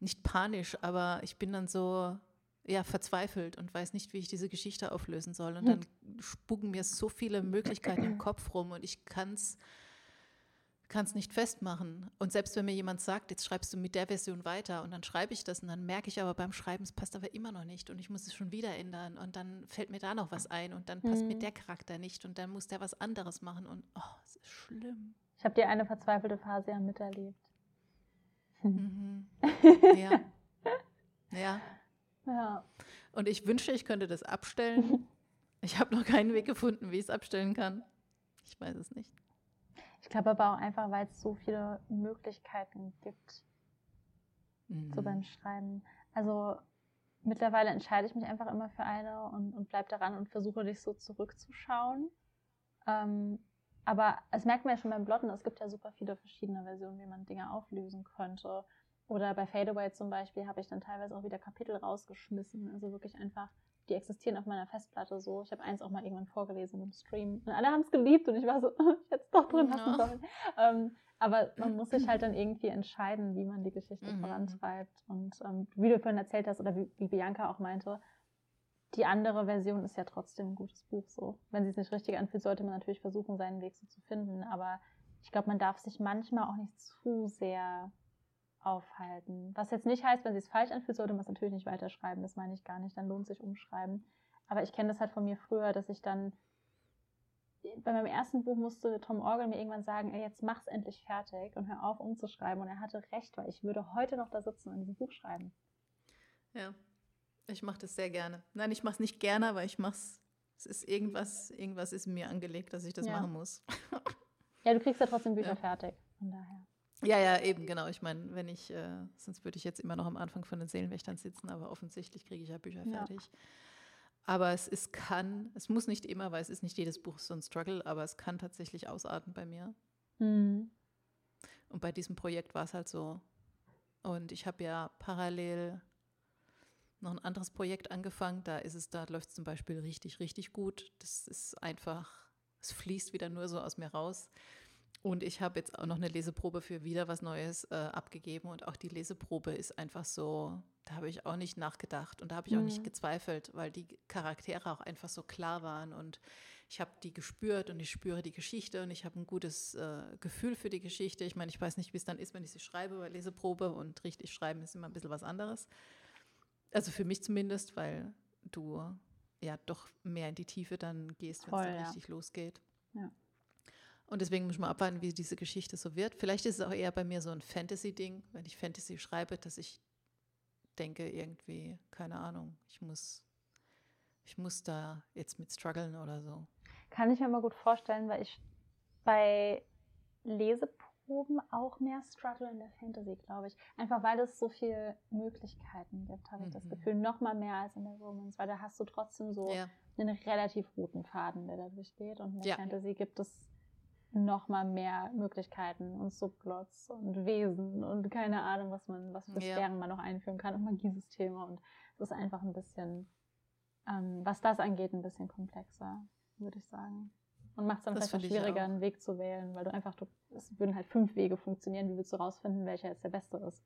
nicht panisch, aber ich bin dann so, ja, verzweifelt und weiß nicht, wie ich diese Geschichte auflösen soll. Und hm. dann spucken mir so viele Möglichkeiten im Kopf rum und ich kann es nicht festmachen. Und selbst wenn mir jemand sagt, jetzt schreibst du mit der Version weiter und dann schreibe ich das und dann merke ich aber beim Schreiben, es passt aber immer noch nicht und ich muss es schon wieder ändern und dann fällt mir da noch was ein und dann passt mhm. mir hm. der Charakter nicht und dann muss der was anderes machen und oh, es ist schlimm. Ich habe dir eine verzweifelte Phase ja miterlebt. Mhm. Ja. ja. Ja. Und ich wünschte, ich könnte das abstellen. Ich habe noch keinen Weg gefunden, wie ich es abstellen kann. Ich weiß es nicht. Ich glaube aber auch einfach, weil es so viele Möglichkeiten gibt. Mhm. So beim Schreiben. Also mittlerweile entscheide ich mich einfach immer für eine und, und bleibe daran und versuche dich so zurückzuschauen. Ähm, aber es merkt man ja schon beim Blotten, es gibt ja super viele verschiedene Versionen, wie man Dinge auflösen könnte. Oder bei Fadeaway zum Beispiel habe ich dann teilweise auch wieder Kapitel rausgeschmissen. Also wirklich einfach die existieren auf meiner Festplatte so. Ich habe eins auch mal irgendwann vorgelesen im Stream. Und alle haben es geliebt und ich war so, ich hätte es doch drin lassen sollen. Ähm, aber man muss sich halt dann irgendwie entscheiden, wie man die Geschichte mhm. vorantreibt. Und ähm, wie du vorhin erzählt hast, oder wie, wie Bianca auch meinte, die andere Version ist ja trotzdem ein gutes Buch so. Wenn sie es nicht richtig anfühlt, sollte man natürlich versuchen, seinen Weg so zu finden. Aber ich glaube, man darf sich manchmal auch nicht zu sehr aufhalten. Was jetzt nicht heißt, wenn sie es falsch anfühlt, sollte man es natürlich nicht weiterschreiben. Das meine ich gar nicht. Dann lohnt sich umschreiben. Aber ich kenne das halt von mir früher, dass ich dann bei meinem ersten Buch musste Tom Orgel mir irgendwann sagen, ey, jetzt mach's endlich fertig und hör auf umzuschreiben. Und er hatte recht, weil ich würde heute noch da sitzen und diesem Buch schreiben. Ja, ich mache das sehr gerne. Nein, ich mache es nicht gerne, aber ich mache es. Es ist irgendwas, irgendwas ist mir angelegt, dass ich das ja. machen muss. ja, du kriegst ja trotzdem Bücher ja. fertig. Von daher. Ja, ja, eben, genau. Ich meine, wenn ich, äh, sonst würde ich jetzt immer noch am Anfang von den Seelenwächtern sitzen, aber offensichtlich kriege ich ja Bücher ja. fertig. Aber es ist, kann, es muss nicht immer, weil es ist nicht jedes Buch so ein Struggle, aber es kann tatsächlich ausarten bei mir. Mhm. Und bei diesem Projekt war es halt so. Und ich habe ja parallel noch ein anderes Projekt angefangen. Da ist es, da läuft es zum Beispiel richtig, richtig gut. Das ist einfach, es fließt wieder nur so aus mir raus. Und ich habe jetzt auch noch eine Leseprobe für wieder was Neues äh, abgegeben. Und auch die Leseprobe ist einfach so, da habe ich auch nicht nachgedacht und da habe ich mhm. auch nicht mhm. gezweifelt, weil die Charaktere auch einfach so klar waren. Und ich habe die gespürt und ich spüre die Geschichte und ich habe ein gutes äh, Gefühl für die Geschichte. Ich meine, ich weiß nicht, wie es dann ist, wenn ich sie schreibe bei Leseprobe und richtig schreiben ist immer ein bisschen was anderes. Also für mich zumindest, weil du ja doch mehr in die Tiefe dann gehst, wenn es ja. richtig losgeht. Ja. Und deswegen muss man abwarten, wie diese Geschichte so wird. Vielleicht ist es auch eher bei mir so ein Fantasy-Ding, wenn ich Fantasy schreibe, dass ich denke irgendwie, keine Ahnung, ich muss, ich muss da jetzt mit strugglen oder so. Kann ich mir mal gut vorstellen, weil ich bei Leseproben auch mehr struggle in der Fantasy, glaube ich. Einfach weil es so viele Möglichkeiten gibt, habe ich mhm. das Gefühl. Noch mal mehr als in der Romance, weil da hast du trotzdem so ja. einen relativ roten Faden, der da durchgeht. Und in der ja. Fantasy gibt es noch mal mehr Möglichkeiten und Subplots und Wesen und keine Ahnung, was man, was für ja. Sphären man noch einführen kann und Magiesysteme und es ist einfach ein bisschen, ähm, was das angeht, ein bisschen komplexer, würde ich sagen. Und macht es dann das vielleicht auch schwieriger, auch. einen Weg zu wählen, weil du einfach, du, es würden halt fünf Wege funktionieren, wie willst du rausfinden, welcher jetzt der beste ist.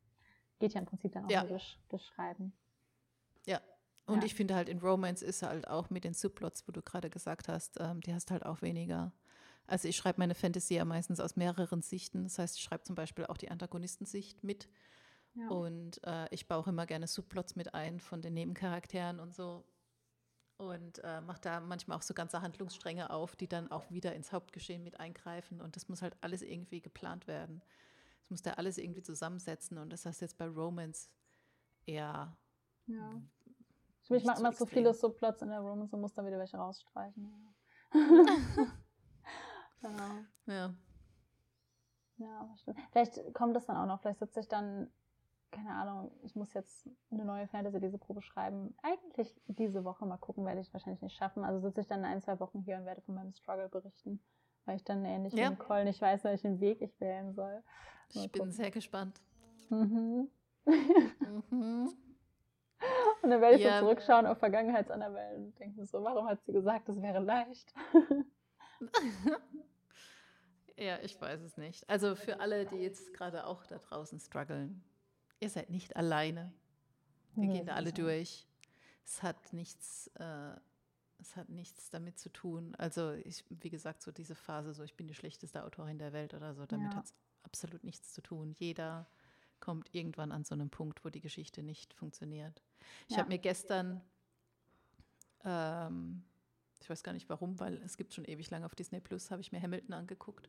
Geht ja im Prinzip dann auch ja. durch, durch Schreiben. Ja, und ja. ich finde halt in Romance ist halt auch mit den Subplots, wo du gerade gesagt hast, ähm, die hast halt auch weniger also ich schreibe meine Fantasy ja meistens aus mehreren Sichten. Das heißt, ich schreibe zum Beispiel auch die Antagonistensicht mit. Ja. Und äh, ich baue auch immer gerne Subplots mit ein von den Nebencharakteren und so. Und äh, mache da manchmal auch so ganze Handlungsstränge auf, die dann auch wieder ins Hauptgeschehen mit eingreifen. Und das muss halt alles irgendwie geplant werden. Das muss da alles irgendwie zusammensetzen. Und das heißt jetzt bei Romance eher. Ja. Ich mache immer so viele Subplots in der Romance und muss da wieder welche rausstreichen. Genau. Ja. Ja, stimmt. Vielleicht kommt das dann auch noch. Vielleicht sitze ich dann, keine Ahnung, ich muss jetzt eine neue Fantasy-Leseprobe schreiben. Eigentlich diese Woche mal gucken, werde ich wahrscheinlich nicht schaffen. Also sitze ich dann in ein, zwei Wochen hier und werde von meinem Struggle berichten, weil ich dann ähnlich ja. wie Nicole nicht weiß, welchen Weg ich wählen soll. Mal ich bin sehr gespannt. Mhm. mhm. Und dann werde ich ja. so zurückschauen auf Vergangenheits-Annabelle und denke mir so, warum hat sie gesagt, es wäre leicht? ja, ich weiß es nicht. Also für alle, die jetzt gerade auch da draußen strugglen, ihr seid nicht alleine. Wir nee, gehen da alle durch. Es hat nichts, äh, es hat nichts damit zu tun. Also ich, wie gesagt, so diese Phase, so ich bin die schlechteste Autorin der Welt oder so, damit ja. hat es absolut nichts zu tun. Jeder kommt irgendwann an so einem Punkt, wo die Geschichte nicht funktioniert. Ich ja. habe mir gestern ähm, ich weiß gar nicht warum, weil es gibt schon ewig lang auf Disney Plus, habe ich mir Hamilton angeguckt.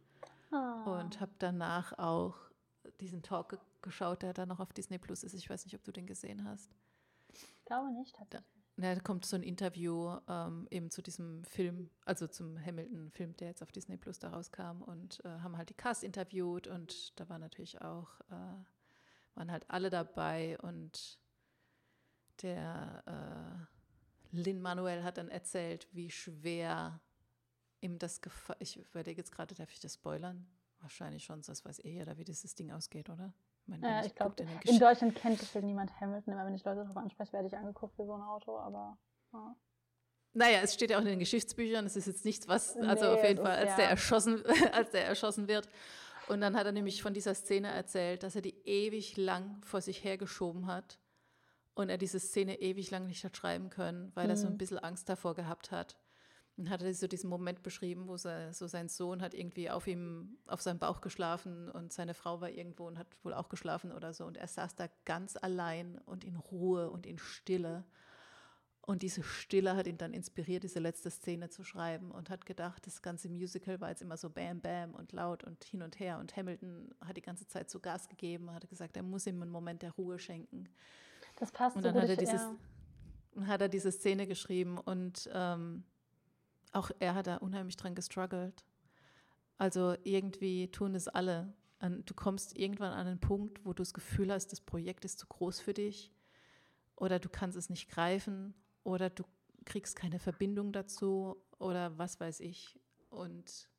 Oh. Und habe danach auch diesen Talk ge geschaut, der da noch auf Disney Plus ist. Ich weiß nicht, ob du den gesehen hast. Ich glaube nicht, Da, na, da kommt so ein Interview ähm, eben zu diesem Film, also zum Hamilton-Film, der jetzt auf Disney Plus da rauskam und äh, haben halt die Cast interviewt und da war natürlich auch, äh, waren halt alle dabei und der äh, Lin Manuel hat dann erzählt, wie schwer ihm das gefallen Ich überlege jetzt gerade, darf ich das spoilern? Wahrscheinlich schon, das weiß eh jeder, wie dieses Ding ausgeht, oder? Ich, meine, ja, ich glaube, in, in, Deutschland kennt bestimmt niemand Hamilton. Immer wenn ich Leute darauf anspreche, werde ich angeguckt wie so ein Auto, aber. Ja. Naja, es steht ja auch in den Geschichtsbüchern, es ist jetzt nichts, was, also Nee, auf jeden Fall, als ja- der erschossen, als der erschossen wird. Und dann hat er nämlich von dieser Szene erzählt, dass er die ewig lang vor sich hergeschoben hat und er diese Szene ewig lang nicht hat schreiben können, weil er so ein Mhm. bisschen Angst davor gehabt hat. Und hat er so diesen Moment beschrieben, wo se- so sein Sohn hat irgendwie auf ihm, auf seinem Bauch geschlafen und seine Frau war irgendwo und hat wohl auch geschlafen oder so. Und er saß da ganz allein und in Ruhe und in Stille. Und diese Stille hat ihn dann inspiriert, diese letzte Szene zu schreiben und hat gedacht, das ganze Musical war jetzt immer so bam, bam und laut und hin und her. Und Hamilton hat die ganze Zeit so Gas gegeben, hat gesagt, er muss ihm einen Moment der Ruhe schenken. Das passt Und so dann gut. hat er dieses, ja. hat er diese Szene geschrieben und ähm, auch er hat da unheimlich dran gestruggelt. Also irgendwie tun es alle. Du kommst irgendwann an einen Punkt, wo du das Gefühl hast, das Projekt ist zu groß für dich oder du kannst es nicht greifen oder du kriegst keine Verbindung dazu oder was weiß ich. Und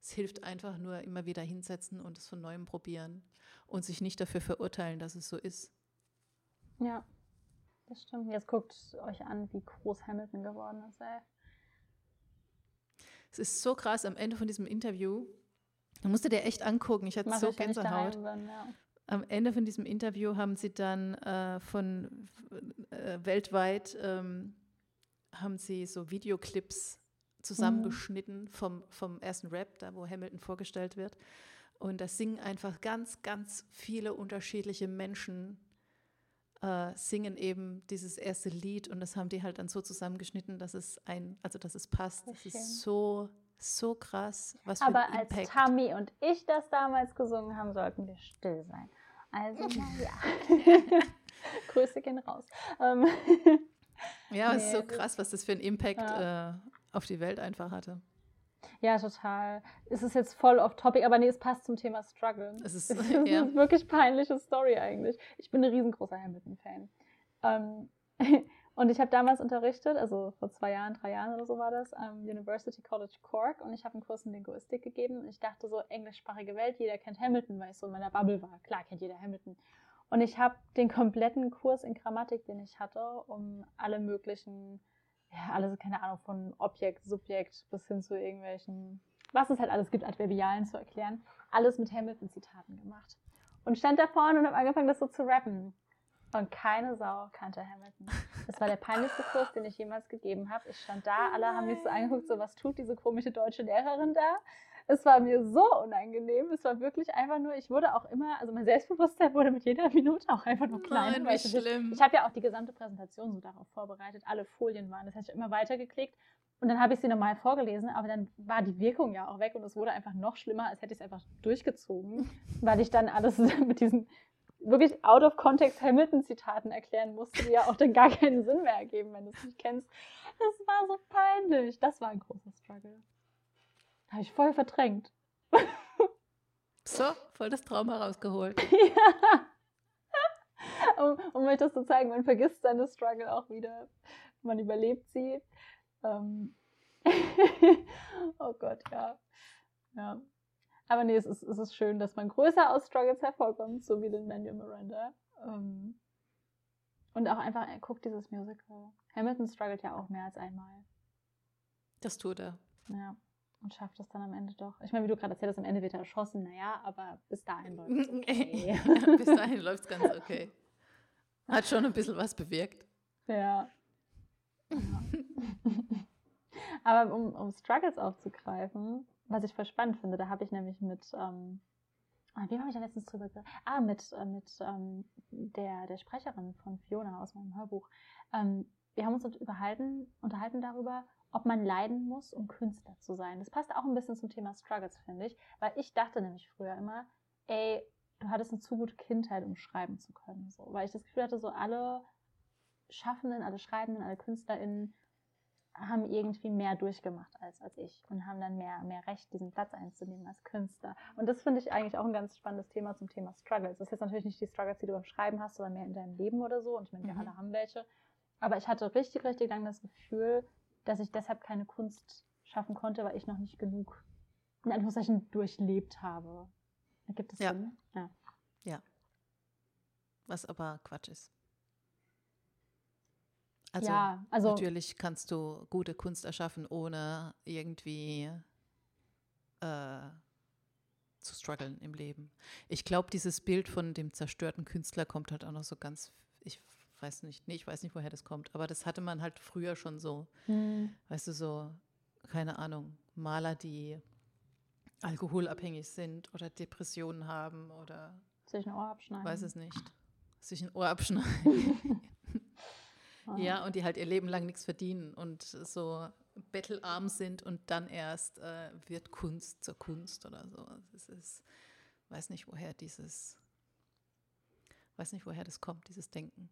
es hilft einfach nur immer wieder hinsetzen und es von neuem probieren und sich nicht dafür verurteilen, dass es so ist. Ja, das stimmt. Jetzt guckt euch an, wie groß Hamilton geworden ist, ey. Es ist so krass am Ende von diesem Interview. Da musst du dir echt angucken. Ich hatte Mach so ich, Gänsehaut. daheim bin, ja. Am Ende von diesem Interview haben sie dann äh, von äh, weltweit ähm, haben sie so Videoclips zusammengeschnitten vom, vom ersten Rap, da wo Hamilton vorgestellt wird. Und da singen einfach ganz, ganz viele unterschiedliche Menschen, äh, singen eben dieses erste Lied und das haben die halt dann so zusammengeschnitten, dass es ein, also dass es passt. Das ist so, so krass. Was für Aber als. Tammy und ich das damals gesungen haben, sollten wir still sein. Also, naja. Grüße gehen raus. Ähm, Ja, es ist so Nee, krass, was das für einen Impact Ja. äh, auf die Welt einfach hatte. Ja, total. Es ist jetzt voll off topic, aber nee, es passt zum Thema Struggle. Es ist- es ist ja. eine wirklich peinliche Story eigentlich. Ich bin ein riesengroßer Hamilton-Fan. Ähm, und ich habe damals unterrichtet, also vor zwei Jahren, drei Jahren oder so war das, am University College Cork und ich habe einen Kurs in Linguistik gegeben und ich dachte so, englischsprachige Welt, jeder kennt Hamilton, weil ich so in meiner Bubble war. Klar kennt jeder Hamilton. Und ich habe den kompletten Kurs in Grammatik, den ich hatte, um alle möglichen, ja, alles, keine Ahnung, von Objekt, Subjekt bis hin zu irgendwelchen, was es halt alles gibt, Adverbialen zu erklären, alles mit Hamilton-Zitaten gemacht. Und stand da vorne und habe angefangen, das so zu rappen. Und keine Sau kannte Hamilton. Das war der peinlichste Kurs, den ich jemals gegeben habe. Ich stand da, alle haben mich so angeguckt, so was tut diese komische deutsche Lehrerin da? Es war mir so unangenehm. Es war wirklich einfach nur, ich wurde auch immer, also mein Selbstbewusstsein wurde mit jeder Minute auch einfach nur kleiner. Nein, wie weil ich schlimm. Ich habe ja auch die gesamte Präsentation so darauf vorbereitet. Alle Folien waren. Das heißt, ich habe immer weitergeklickt und dann habe ich sie nochmal vorgelesen, aber dann war die Wirkung ja auch weg und es wurde einfach noch schlimmer, als hätte ich es einfach durchgezogen, weil ich dann alles mit diesen wirklich out of context Hamilton-Zitaten erklären musste, die ja auch dann gar keinen Sinn mehr ergeben, wenn du es nicht kennst. Das war so peinlich. Das war ein großer Struggle. Habe ich voll verdrängt. So, voll das Trauma rausgeholt. ja. Um, um euch das zu zeigen, man vergisst seine Struggle auch wieder. Man überlebt sie. Ähm. oh Gott, ja. ja. Aber nee, es ist, es ist schön, dass man größer aus Struggles hervorkommt, so wie den Manuel Miranda. Ähm. Und auch einfach, guckt dieses Musical. Hamilton struggelt ja auch mehr als einmal. Das tut er. Ja. Und schafft es dann am Ende doch. Ich meine, wie du gerade erzählt hast, am Ende wird er erschossen. Naja, aber bis dahin läuft es okay. Bis dahin läuft es ganz okay. Hat schon ein bisschen was bewirkt. Ja. ja. Aber um, um Struggles aufzugreifen, was ich voll spannend finde, da habe ich nämlich mit, ähm, ah, wie habe ich da letztens drüber geredet? Ah, mit, äh, mit ähm, der, der Sprecherin von Fiona aus meinem Hörbuch. Ähm, wir haben uns unterhalten, unterhalten darüber, ob man leiden muss, um Künstler zu sein. Das passt auch ein bisschen zum Thema Struggles, finde ich, weil ich dachte nämlich früher immer, ey, du hattest eine zu gute Kindheit, um schreiben zu können. So. Weil ich das Gefühl hatte, so alle Schaffenden, alle Schreibenden, alle KünstlerInnen haben irgendwie mehr durchgemacht als, als ich und haben dann mehr, mehr Recht, diesen Platz einzunehmen als Künstler. Und das finde ich eigentlich auch ein ganz spannendes Thema zum Thema Struggles. Das ist jetzt natürlich nicht die Struggles, die du beim Schreiben hast, sondern mehr in deinem Leben oder so. Und ich meine, wir Mhm. alle haben welche. Aber ich hatte richtig, richtig lange das Gefühl, dass ich deshalb keine Kunst schaffen konnte, weil ich noch nicht genug, in Anführungszeichen, durchlebt habe. Ergibt es Ja. Sinn? Ja. Was aber Quatsch ist. Also, ja, also natürlich kannst du gute Kunst erschaffen, ohne irgendwie äh, zu strugglen im Leben. Ich glaube, dieses Bild von dem zerstörten Künstler kommt halt auch noch so ganz, ich weiß nicht, nee, ich weiß nicht, woher das kommt, aber das hatte man halt früher schon so, hm, weißt du, so, keine Ahnung, Maler, die alkoholabhängig sind oder Depressionen haben oder sich ein Ohr abschneiden. weiß es nicht, sich ein Ohr abschneiden. Ja, und die halt ihr Leben lang nichts verdienen und so bettelarm sind und dann erst äh, wird Kunst zur Kunst oder so. Das ist, weiß nicht, woher dieses, weiß nicht, woher das kommt, dieses Denken.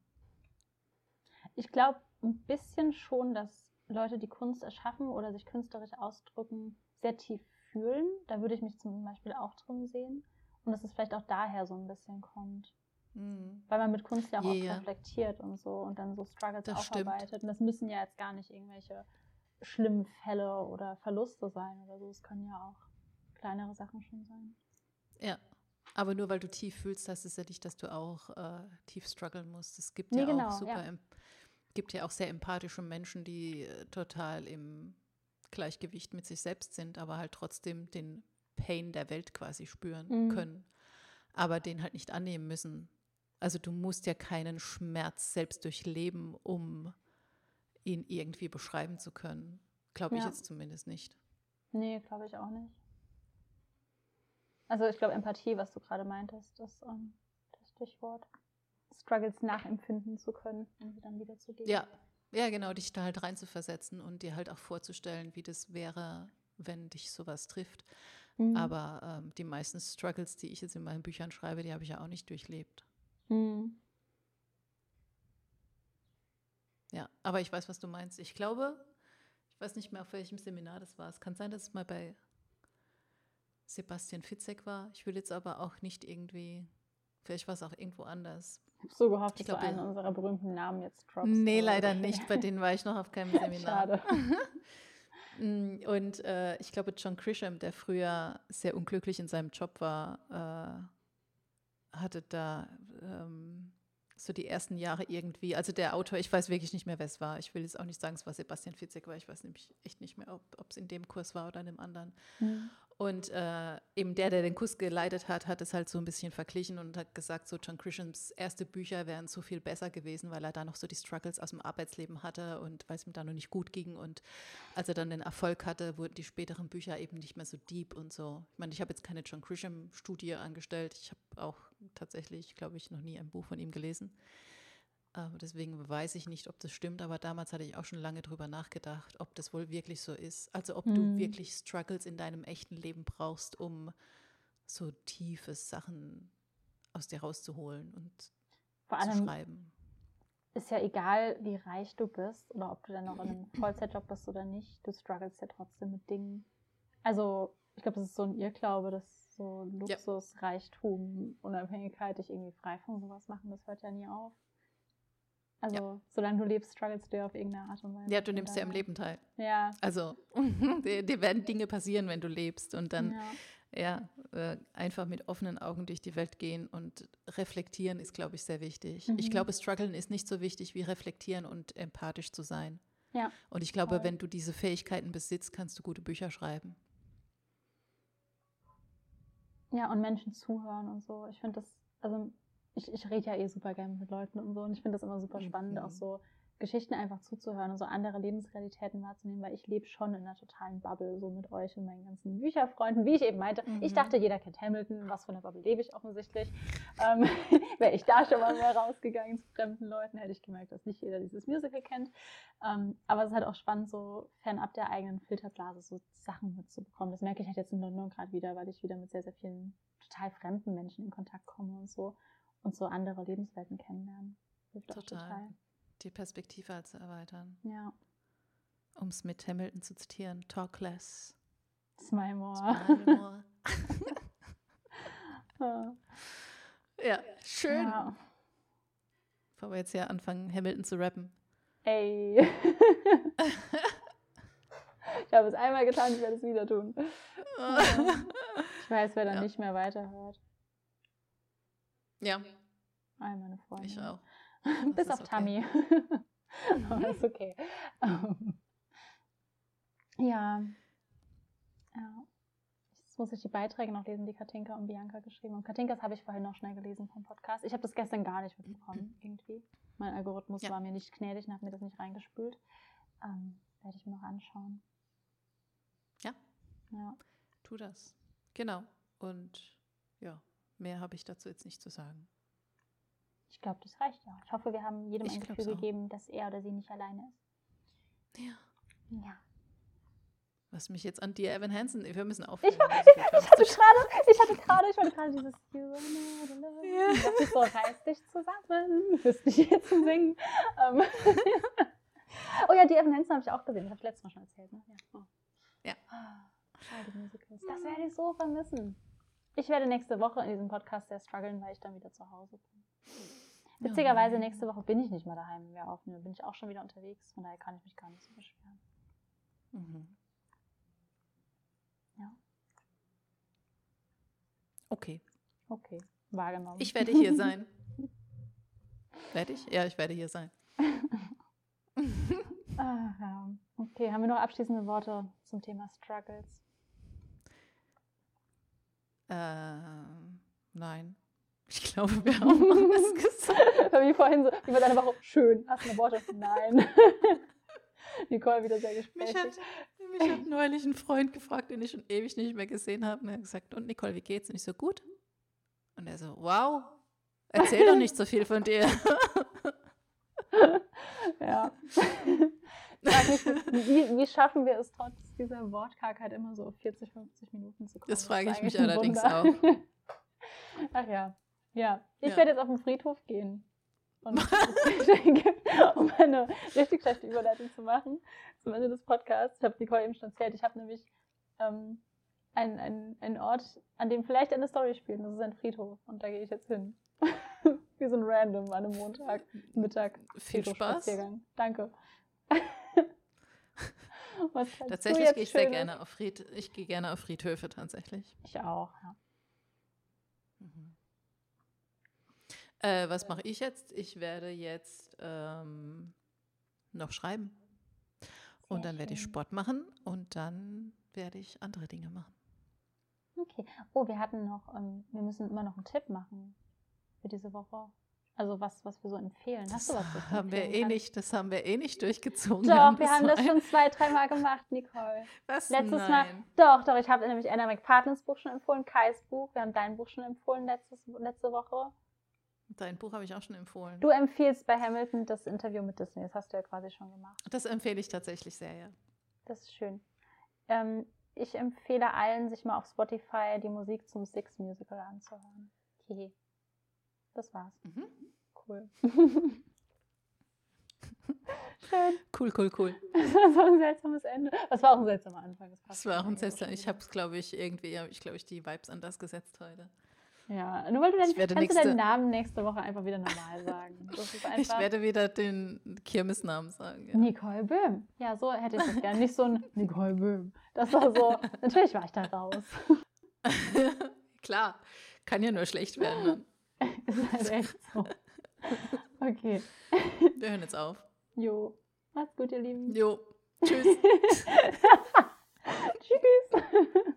Ich glaube ein bisschen schon, dass Leute, die Kunst erschaffen oder sich künstlerisch ausdrücken, sehr tief fühlen. Da würde ich mich zum Beispiel auch drin sehen. Und dass es vielleicht auch daher so ein bisschen kommt. Weil man mit Kunst ja auch Ja, oft reflektiert und so und dann so Struggles Das stimmt. aufarbeitet. Und das müssen ja jetzt gar nicht irgendwelche schlimmen Fälle oder Verluste sein oder so. Es können ja auch kleinere Sachen schon sein. Ja. Aber nur weil du tief fühlst, heißt es ja nicht, dass du auch äh, tief strugglen musst. Es gibt Nee, ja genau, auch super, ja. Gibt ja auch sehr empathische Menschen, die äh, total im Gleichgewicht mit sich selbst sind, aber halt trotzdem den Pain der Welt quasi spüren Mhm. können, aber den halt nicht annehmen müssen. Also du musst ja keinen Schmerz selbst durchleben, um ihn irgendwie beschreiben zu können. Glaube ich Ja. jetzt zumindest nicht. Nee, glaube ich auch nicht. Also ich glaube, Empathie, was du gerade meintest, ist ähm, das Stichwort. Struggles nachempfinden zu können und sie dann wiederzugeben. Ja, ja, genau, dich da halt reinzuversetzen und dir halt auch vorzustellen, wie das wäre, wenn dich sowas trifft. Mhm. Aber ähm, die meisten Struggles, die ich jetzt in meinen Büchern schreibe, die habe ich ja auch nicht durchlebt. Mhm. Ja, aber ich weiß, was du meinst. Ich glaube, ich weiß nicht mehr, auf welchem Seminar das war. Es kann sein, dass es mal bei Sebastian Fitzek war. Ich will jetzt aber auch nicht irgendwie, vielleicht war es auch irgendwo anders. So gehofft, Ich dass du einen ja. unserer berühmten Namen jetzt droppst. Nee, leider nicht. Bei denen war ich noch auf keinem Seminar. Schade. Mm, Und äh, ich glaube, John Grisham, der früher sehr unglücklich in seinem Job war, äh, hatte da ähm, so die ersten Jahre irgendwie, also der Autor, ich weiß wirklich nicht mehr, wer es war. Ich will jetzt auch nicht sagen, es war Sebastian Fitzek, weil ich weiß nämlich echt nicht mehr, ob es in dem Kurs war oder in einem anderen. Mhm. Und äh, eben der, der den Kurs geleitet hat, hat es halt so ein bisschen verglichen und hat gesagt, so John Grishams erste Bücher wären so viel besser gewesen, weil er da noch so die Struggles aus dem Arbeitsleben hatte und weil es ihm da noch nicht gut ging. Und als er dann den Erfolg hatte, wurden die späteren Bücher eben nicht mehr so deep und so. Ich meine, ich habe jetzt keine John Grisham-Studie angestellt. Ich habe auch tatsächlich, glaube ich, noch nie ein Buch von ihm gelesen. Äh, deswegen weiß ich nicht, ob das stimmt, aber damals hatte ich auch schon lange drüber nachgedacht, ob das wohl wirklich so ist. Also ob du Mhm. wirklich Struggles in deinem echten Leben brauchst, um so tiefe Sachen aus dir rauszuholen und Vor zu allem schreiben. ist ja egal, wie reich du bist oder ob du dann noch in einem Vollzeitjob bist oder nicht, du struggles ja trotzdem mit Dingen. Also, ich glaube, das ist so ein Irrglaube, dass so Ja. Luxus, Reichtum, Unabhängigkeit dich irgendwie frei von sowas machen, das hört ja nie auf. Also, solange du lebst, struggles du ja auf irgendeine Art und Weise. Ja, du nimmst ja im Leben teil. Ja. Also dir, werden Dinge passieren, wenn du lebst und dann ja. ja, äh, einfach mit offenen Augen durch die Welt gehen und reflektieren ist, glaube ich, sehr wichtig. Ich Mhm. glaube, strugglen ist nicht so wichtig wie reflektieren und empathisch zu sein. Ja. Und ich glaube, Voll. wenn du diese Fähigkeiten besitzt, kannst du gute Bücher schreiben. Ja, und Menschen zuhören und so. Ich finde das, also ich, ich rede ja eh super gerne mit Leuten und so und ich finde das immer super spannend, Mhm. auch so Geschichten einfach zuzuhören und so andere Lebensrealitäten wahrzunehmen, weil ich lebe schon in einer totalen Bubble, so mit euch und meinen ganzen Bücherfreunden, wie ich eben meinte. Ich Mhm. dachte, jeder kennt Hamilton, was von der Bubble lebe ich offensichtlich. Ähm, Wäre ich da schon mal mehr rausgegangen zu fremden Leuten, hätte ich gemerkt, dass nicht jeder dieses Musical kennt. Ähm, aber es ist halt auch spannend, so fernab der eigenen Filterblase so Sachen mitzubekommen. Das merke ich halt jetzt in London gerade wieder, weil ich wieder mit sehr, sehr vielen total fremden Menschen in Kontakt komme und so und so andere Lebenswelten kennenlernen. Hilft Total. total. Die Perspektive halt zu erweitern. Ja. Um es mit Hamilton zu zitieren, talk less, Smile more. smile more. Ja. ja, schön. Ja. Bevor wir jetzt hier anfangen, Hamilton zu rappen. Ey. ich habe es einmal getan, ich werde es wieder tun. Ich weiß, wer dann Ja. nicht mehr weiterhört. Ja, All meine Freunde. ich auch. Bis auf okay. Tammy. Aber ist okay. Ja. Ja. Jetzt muss ich die Beiträge noch lesen, die Katinka und Bianca geschrieben haben. Katinkas habe ich vorhin noch schnell gelesen vom Podcast. Ich habe das gestern gar nicht mitbekommen, irgendwie. Mein Algorithmus Ja. war mir nicht gnädig und hat mir das nicht reingespült. Ähm, werde ich mir noch anschauen. Ja. Ja. Tu das. Genau. Und ja, mehr habe ich dazu jetzt nicht zu sagen. Ich glaube, das reicht ja. Ich hoffe, wir haben jedem Ich ein Gefühl gegeben, dass er oder sie nicht alleine ist. Ja. Ja. Was mich jetzt an dir, Evan Hansen, wir müssen Ich, aufhören. also gut, ich hatte gerade, ich hatte gerade, ich wollte gerade dieses. Ja. Und dachte ich so, reiß dich zusammen. Fürs nicht jetzt zu singen. Ähm. oh ja, die Evan Hansen habe ich auch gesehen. Das habe ich letztes Mal schon erzählt. Ne? Ja. Oh. Ja. Musicals. Das werde ich so vermissen. Ich werde nächste Woche in diesem Podcast sehr strugglen, weil ich dann wieder zu Hause bin. Witzigerweise, nein. nächste Woche bin ich nicht mehr daheim, wenn wir aufnehmen. Bin ich auch schon wieder unterwegs. Von daher kann ich mich gar nicht so beschweren. Mhm. Ja. Okay. Okay, wahrgenommen. Ich werde hier sein. werde ich? Ja, ich werde hier sein. Ah. Okay, haben wir noch abschließende Worte zum Thema Struggles? Ähm, nein. Ich glaube, wir haben alles gesagt. wie vorhin so, wie bei deiner Woche. Schön. Hast du eine Worte? Nein. Nicole wieder sehr Mich gesprächig. hat, mich hat neulich ein Freund gefragt, den ich schon ewig nicht mehr gesehen habe. Und er hat gesagt, und Nicole, wie geht's? Und ich so, gut. Und er so, wow, erzähl doch nicht so viel von dir. Ja. Mich, wie, wie schaffen wir es trotz dieser Wortkargheit immer so auf 40, 50 Minuten zu kommen? Das frage ich mich eigentlich ein allerdings Wunder. Ach ja. Ja, ich Ja. werde jetzt auf den Friedhof gehen. Und um eine richtig schlechte Überleitung zu machen, zum Ende des Podcasts, ich habe Nicole eben schon erzählt, ich habe nämlich ähm, einen, einen, einen Ort, an dem vielleicht eine Story spielt. Das ist ein Friedhof. Und da gehe ich jetzt hin. Wie so ein Random an einem Montag, Mittag. Viel Spaß. Danke. Tatsächlich gehe ich sehr gerne auf Fried, ich gehe gerne auf Friedhöfe tatsächlich. Ich auch, ja. Mhm. Äh, was mache ich jetzt? Ich werde jetzt ähm, noch schreiben. Und Sehr dann werde ich schön. Sport machen und dann werde ich andere Dinge machen. Okay. Oh, wir hatten noch, ähm, wir müssen immer noch einen Tipp machen für diese Woche. Also was, was wir so empfehlen. Hast du was? Das haben wir eh nicht, das haben wir eh nicht durchgezogen. Doch, wir haben das schon zwei, dreimal gemacht, Nicole. Was? Letztes Nein. Mal. Doch, doch, ich habe nämlich Anna McPartners Buch schon empfohlen, Kais Buch. Wir haben dein Buch schon empfohlen letztes, letzte Woche. Dein Buch habe ich auch schon empfohlen. Du empfiehlst bei Hamilton das Interview mit Disney. Das hast du ja quasi schon gemacht. Das empfehle ich tatsächlich sehr, ja. Das ist schön. Ähm, ich empfehle allen, sich mal auf Spotify die Musik zum Six Musical anzuhören. Okay. Das war's. Mhm. Cool. Schön. Cool, cool, cool. Das war so ein seltsames Ende. Das war auch ein seltsamer Anfang. Das, Das war auch ein seltsam. irgendwie Ich habe es, glaube ich, irgendwie, habe ich, glaube ich, die Vibes anders gesetzt heute. Ja, nur weil du dann, kannst du nächste- deinen Namen nächste Woche einfach wieder normal sagen. Ist Ich einfach werde wieder den Kirmesnamen sagen. Ja. Nicole Böhm. Ja, so hätte ich das gerne. Nicht so ein Nicole Böhm. Das war so, natürlich war ich da raus. Klar, kann ja nur schlecht werden. Dann. ist halt echt so. Okay. Wir hören jetzt auf. Jo. Macht's gut, ihr Lieben. Jo, tschüss. Tschüss.